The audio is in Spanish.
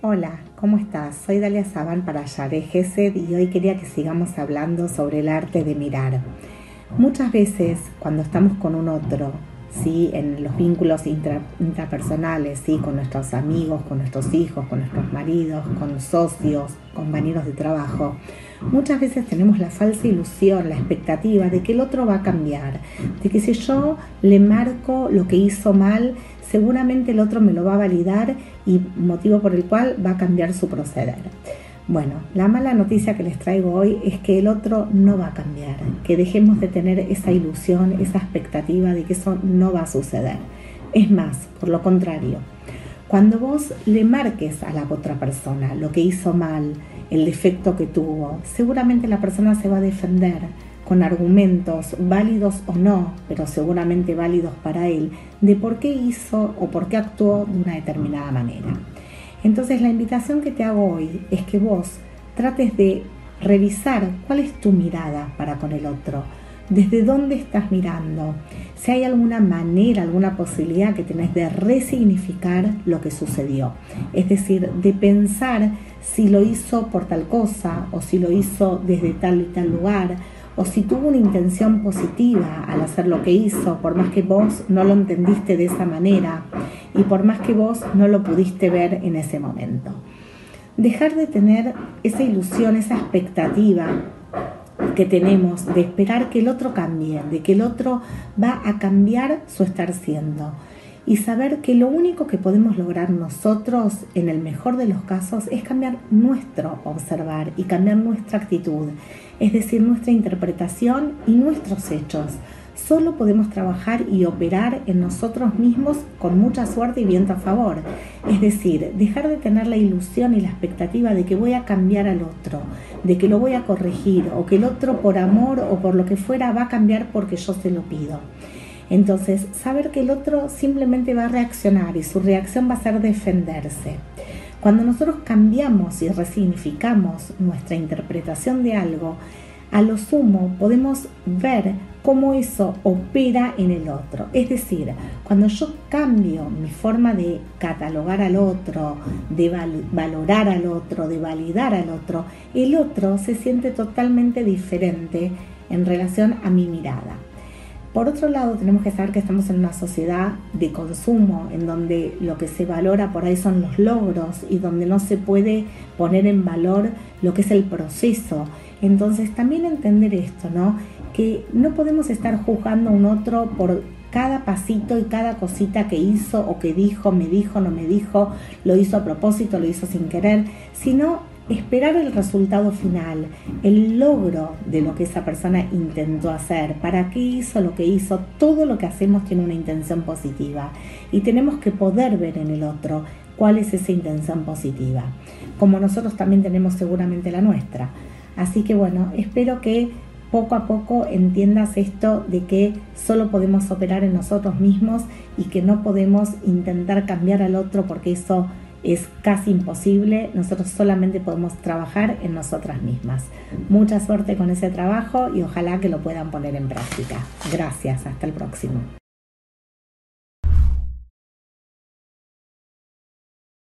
Hola, ¿cómo estás? Soy Dalia Saban para Yare Gesed y hoy quería que sigamos hablando sobre el arte de mirar. Muchas veces cuando estamos con un otro, ¿sí? en los vínculos intrapersonales, ¿sí? con nuestros amigos, con nuestros hijos, con nuestros maridos, con socios, compañeros de trabajo, muchas veces tenemos la falsa ilusión, la expectativa de que el otro va a cambiar, de que si yo le marco lo que hizo mal, seguramente el otro me lo va a validar y motivo por el cual va a cambiar su proceder. Bueno, la mala noticia que les traigo hoy es que el otro no va a cambiar, que dejemos de tener esa ilusión, esa expectativa de que eso no va a suceder. Es más, por lo contrario, cuando vos le marques a la otra persona lo que hizo mal, el defecto que tuvo, seguramente la persona se va a defender, con argumentos válidos o no, pero seguramente válidos para él, de por qué hizo o por qué actuó de una determinada manera. Entonces la invitación que te hago hoy es que vos trates de revisar cuál es tu mirada para con el otro, desde dónde estás mirando, si hay alguna manera, alguna posibilidad que tenés de resignificar lo que sucedió, es decir, de pensar si lo hizo por tal cosa o si lo hizo desde tal y tal lugar o si tuvo una intención positiva al hacer lo que hizo, por más que vos no lo entendiste de esa manera y por más que vos no lo pudiste ver en ese momento. Dejar de tener esa ilusión, esa expectativa que tenemos de esperar que el otro cambie, de que el otro va a cambiar su estar siendo y saber que lo único que podemos lograr nosotros, en el mejor de los casos, es cambiar nuestro observar y cambiar nuestra actitud, es decir, nuestra interpretación y nuestros hechos. Solo podemos trabajar y operar en nosotros mismos con mucha suerte y viento a favor. Es decir, dejar de tener la ilusión y la expectativa de que voy a cambiar al otro, de que lo voy a corregir o que el otro por amor o por lo que fuera va a cambiar porque yo se lo pido. Entonces, saber que el otro simplemente va a reaccionar y su reacción va a ser defenderse. Cuando nosotros cambiamos y resignificamos nuestra interpretación de algo, a lo sumo podemos ver cómo eso opera en el otro. Es decir, cuando yo cambio mi forma de catalogar al otro, de valorar al otro, de validar al otro, el otro se siente totalmente diferente en relación a mi mirada. Por otro lado, tenemos que saber que estamos en una sociedad de consumo, en donde lo que se valora por ahí son los logros y donde no se puede poner en valor lo que es el proceso. Entonces, también entender esto, ¿no? Que no podemos estar juzgando a un otro por cada pasito y cada cosita que hizo o que dijo, me dijo, no me dijo, lo hizo a propósito, lo hizo sin querer, sino esperar el resultado final, el logro de lo que esa persona intentó hacer, para qué hizo lo que hizo, todo lo que hacemos tiene una intención positiva y tenemos que poder ver en el otro cuál es esa intención positiva, como nosotros también tenemos seguramente la nuestra. Así que bueno, espero que poco a poco entiendas esto de que solo podemos operar en nosotros mismos y que no podemos intentar cambiar al otro porque eso es casi imposible, nosotros solamente podemos trabajar en nosotras mismas. Mucha suerte con ese trabajo y ojalá que lo puedan poner en práctica. Gracias, hasta el próximo.